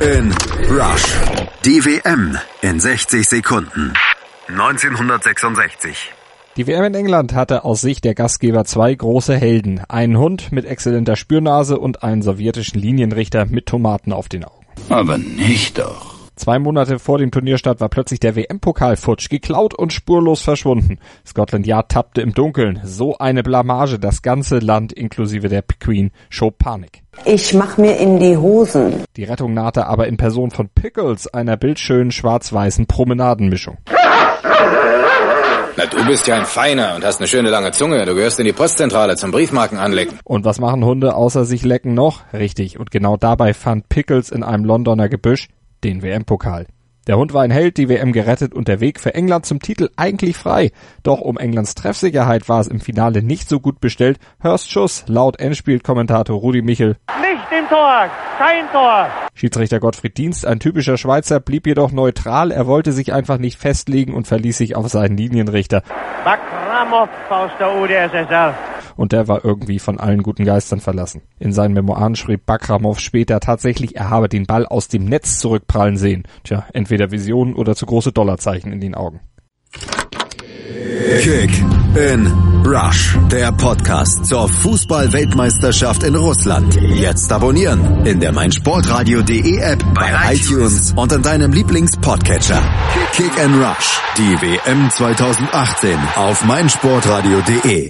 in Rush. Die WM in 60 Sekunden. 1966. Die WM in England hatte aus Sicht der Gastgeber zwei große Helden. Einen Hund mit exzellenter Spürnase und einen sowjetischen Linienrichter mit Tomaten auf den Augen. Aber nicht doch. Zwei Monate vor dem Turnierstart war plötzlich der WM-Pokal futsch, geklaut und spurlos verschwunden. Scotland Yard tappte im Dunkeln. So eine Blamage, das ganze Land inklusive der Queen schob Panik. Ich mach mir in die Hosen. Die Rettung nahte aber in Person von Pickles, einer bildschönen schwarz-weißen Promenadenmischung. Na, du bist ja ein Feiner und hast eine schöne lange Zunge. Du gehörst in die Postzentrale zum Briefmarken anlecken. Und was machen Hunde außer sich lecken noch? Richtig. Und genau dabei fand Pickles in einem Londoner Gebüsch den WM-Pokal. Der Hund war ein Held, die WM gerettet und der Weg für England zum Titel eigentlich frei. Doch um Englands Treffsicherheit war es im Finale nicht so gut bestellt. Hörst Schuss, laut Endspielkommentator Rudi Michel. Nicht im Tor, kein Tor. Schiedsrichter Gottfried Dienst, ein typischer Schweizer, blieb jedoch neutral. Er wollte sich einfach nicht festlegen und verließ sich auf seinen Linienrichter. Bakramov aus der UdSSR und der war irgendwie von allen guten Geistern verlassen. In seinen Memoiren schrieb Bakramov später tatsächlich, er habe den Ball aus dem Netz zurückprallen sehen. Tja, entweder Visionen oder zu große Dollarzeichen in den Augen. Kick in Rush, der Podcast zur Fußball-Weltmeisterschaft in Russland. Jetzt abonnieren in der meinsportradio.de App, bei iTunes und in deinem Lieblings-Podcatcher. Kick in Rush, die WM 2018 auf meinsportradio.de.